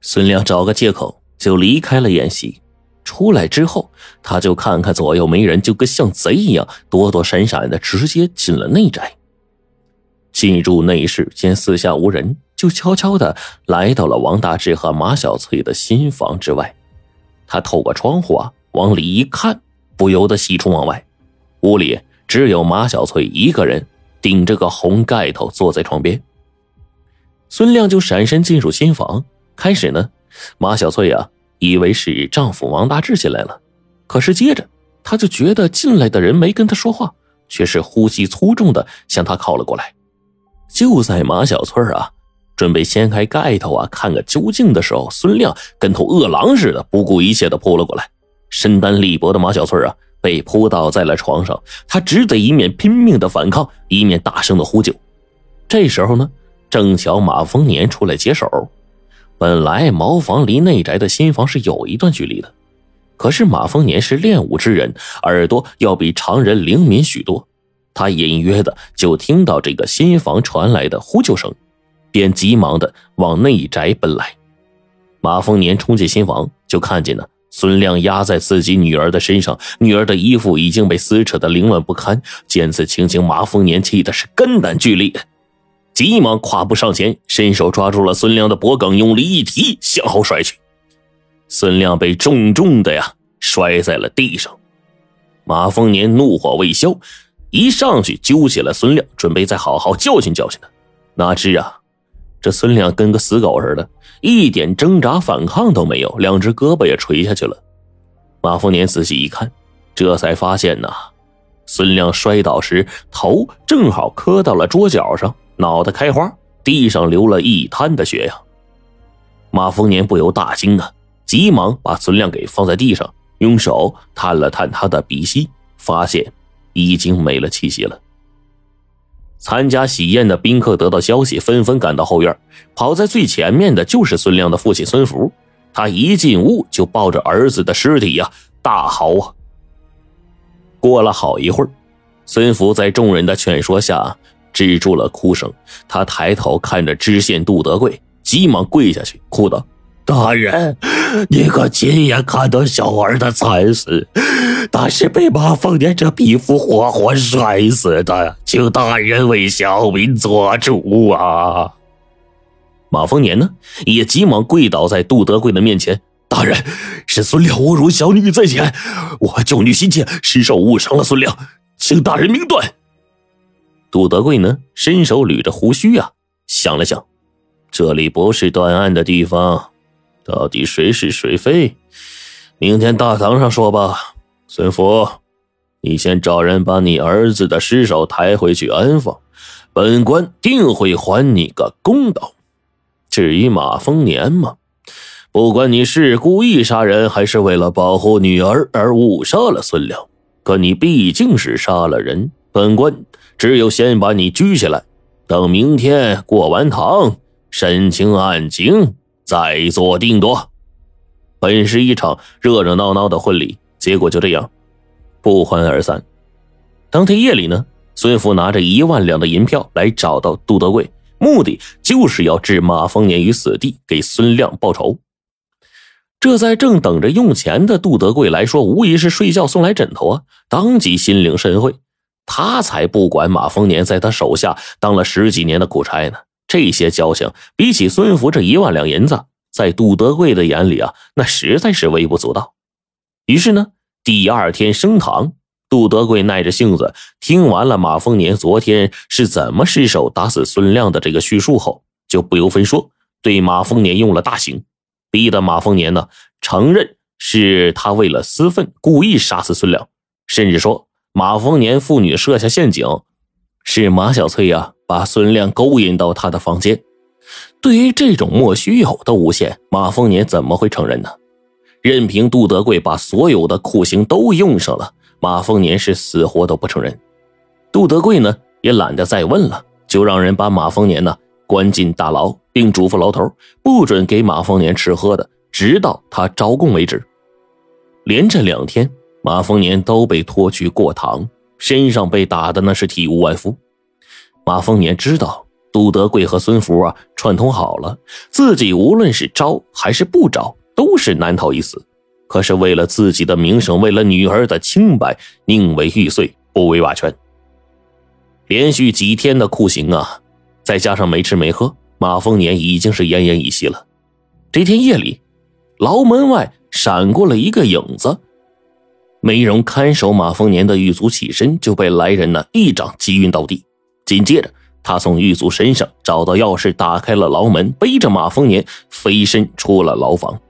孙亮找个借口就离开了宴席。出来之后，他就看看左右没人，就跟像贼一样躲躲闪闪的，直接进了内宅。进入内室，见四下无人，就悄悄的来到了王大志和马小翠的新房之外。他透过窗户啊往里一看，不由得喜出望外。屋里只有马小翠一个人，顶着个红盖头坐在床边。孙亮就闪身进入新房。开始呢，马小翠啊以为是丈夫王大志进来了，可是接着她就觉得进来的人没跟她说话，却是呼吸粗重的向她靠了过来。就在马小翠啊准备掀开盖头啊看个究竟的时候，孙亮跟头饿狼似的不顾一切的扑了过来。身单力薄的马小翠啊被扑倒在了床上，她只得一面拼命的反抗，一面大声的呼救。这时候呢，正巧马丰年出来接手。本来茅房离内宅的新房是有一段距离的，可是马丰年是练武之人，耳朵要比常人灵敏许多。他隐约的就听到这个新房传来的呼救声，便急忙的往内宅奔来。马丰年冲进新房，就看见了孙亮压在自己女儿的身上，女儿的衣服已经被撕扯的凌乱不堪。见此情形，马丰年气的是肝胆俱裂，急忙跨步上前，伸手抓住了孙亮的脖颈，用力一提，向后摔去。孙亮被重重的呀摔在了地上。马丰年怒火未消。一上去揪起了孙亮，准备再好好教训教训他。哪知啊，这孙亮跟个死狗似的，一点挣扎反抗都没有，两只胳膊也垂下去了。马丰年仔细一看，这才发现呐，孙亮摔倒时头正好磕到了桌角上，脑袋开花，地上流了一滩的血呀。马丰年不由大惊啊，急忙把孙亮给放在地上，用手探了探他的鼻息，发现。已经没了气息了。参加喜宴的宾客得到消息，纷纷赶到后院。跑在最前面的就是孙亮的父亲孙福。他一进屋就抱着儿子的尸体呀，大嚎啊！过了好一会儿，孙福在众人的劝说下止住了哭声。他抬头看着知县杜德贵，急忙跪下去，哭道。大人，你可亲眼看到小儿的惨死，他是被马凤年这匹夫活活摔死的，请大人为小民做主啊！马凤年呢，也急忙跪倒在杜德贵的面前：“大人，是孙亮侮辱小女在前，我救女心切，失手误伤了孙亮，请大人明断。”杜德贵呢，伸手捋着胡须啊，想了想，这里不是断案的地方。到底谁是谁非？明天大堂上说吧。孙福，你先找人把你儿子的尸首抬回去安放，本官定会还你个公道。至于马丰年嘛，不管你是故意杀人，还是为了保护女儿而误杀了孙良，可你毕竟是杀了人，本官只有先把你拘起来，等明天过完堂，审清案情。再做定夺。本是一场热热闹闹的婚礼，结果就这样不欢而散。当天夜里呢，孙福拿着一万两的银票来找到杜德贵，目的就是要置马丰年于死地，给孙亮报仇。这在正等着用钱的杜德贵来说，无疑是睡觉送来枕头啊！当即心领神会，他才不管马丰年在他手下当了十几年的苦差呢。这些交情比起孙福这一万两银子，在杜德贵的眼里啊，那实在是微不足道。于是呢，第二天升堂，杜德贵耐着性子听完了马丰年昨天是怎么失手打死孙亮的这个叙述后，就不由分说对马丰年用了大刑，逼得马丰年呢承认是他为了私愤故意杀死孙亮，甚至说马丰年父女设下陷阱，是马小翠呀。把孙亮勾引到他的房间，对于这种莫须有的诬陷，马丰年怎么会承认呢？任凭杜德贵把所有的酷刑都用上了，马丰年是死活都不承认。杜德贵呢，也懒得再问了，就让人把马丰年呢关进大牢，并嘱咐牢头不准给马丰年吃喝的，直到他招供为止。连着两天，马丰年都被拖去过堂，身上被打的那是体无完肤。马丰年知道杜德贵和孙福啊串通好了，自己无论是招还是不招，都是难逃一死。可是为了自己的名声，为了女儿的清白，宁为玉碎，不为瓦全。连续几天的酷刑啊，再加上没吃没喝，马丰年已经是奄奄一息了。这天夜里，牢门外闪过了一个影子。梅荣看守马丰年的狱卒起身，就被来人呢一掌击晕倒地。紧接着，他从狱卒身上找到钥匙，打开了牢门，背着马丰年飞身出了牢房。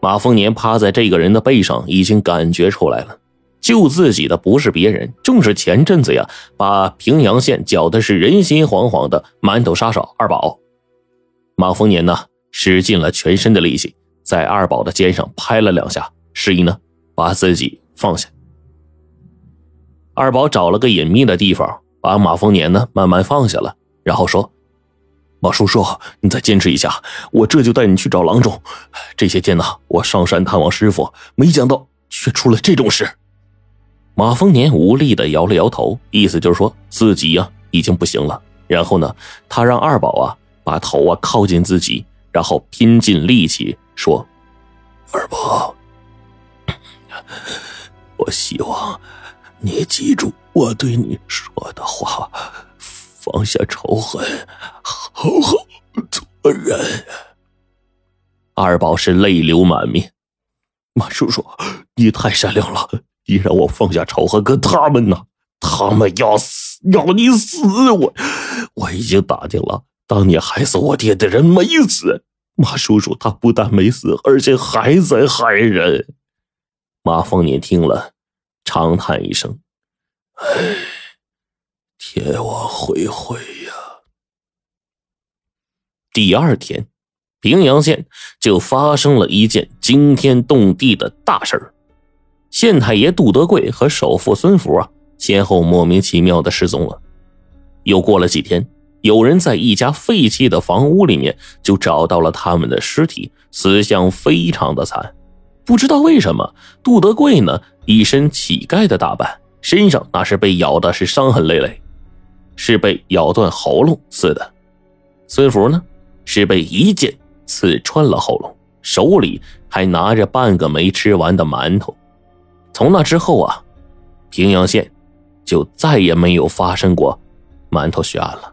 马丰年趴在这个人的背上，已经感觉出来了，救自己的不是别人，正是前阵子呀把平阳县搅的是人心惶惶的馒头杀手二宝。马丰年呢使尽了全身的力气，在二宝的肩上拍了两下，示意呢。把自己放下。二宝找了个隐秘的地方，把马丰年呢慢慢放下了，然后说：“马叔叔，你再坚持一下，我这就带你去找郎中。这些天呢，我上山探望师傅，没想到却出了这种事。”马丰年无力的摇了摇头，意思就是说自己呀已经不行了。然后呢，他让二宝啊把头啊靠近自己，然后拼尽力气说：“二宝。”希望你记住我对你说的话，放下仇恨，好好做人。二宝是泪流满面，马叔叔，你太善良了，你让我放下仇恨，跟他们呢？他们要死，要你死！我我已经打听了，当年害死我爹的人没死，马叔叔他不但没死，而且还在害人。马凤年听了，长叹一声：“唉，天网恢恢呀。”第二天，平阳县就发生了一件惊天动地的大事儿：县太爷杜德贵和首富孙福啊，先后莫名其妙的失踪了。又过了几天，有人在一家废弃的房屋里面就找到了他们的尸体，死相非常的惨。不知道为什么，杜德贵呢一身乞丐的打扮，身上那是被咬的是伤痕累累，是被咬断喉咙似的。孙福呢是被一剑刺穿了喉咙，手里还拿着半个没吃完的馒头。从那之后啊，平阳县就再也没有发生过馒头血案了。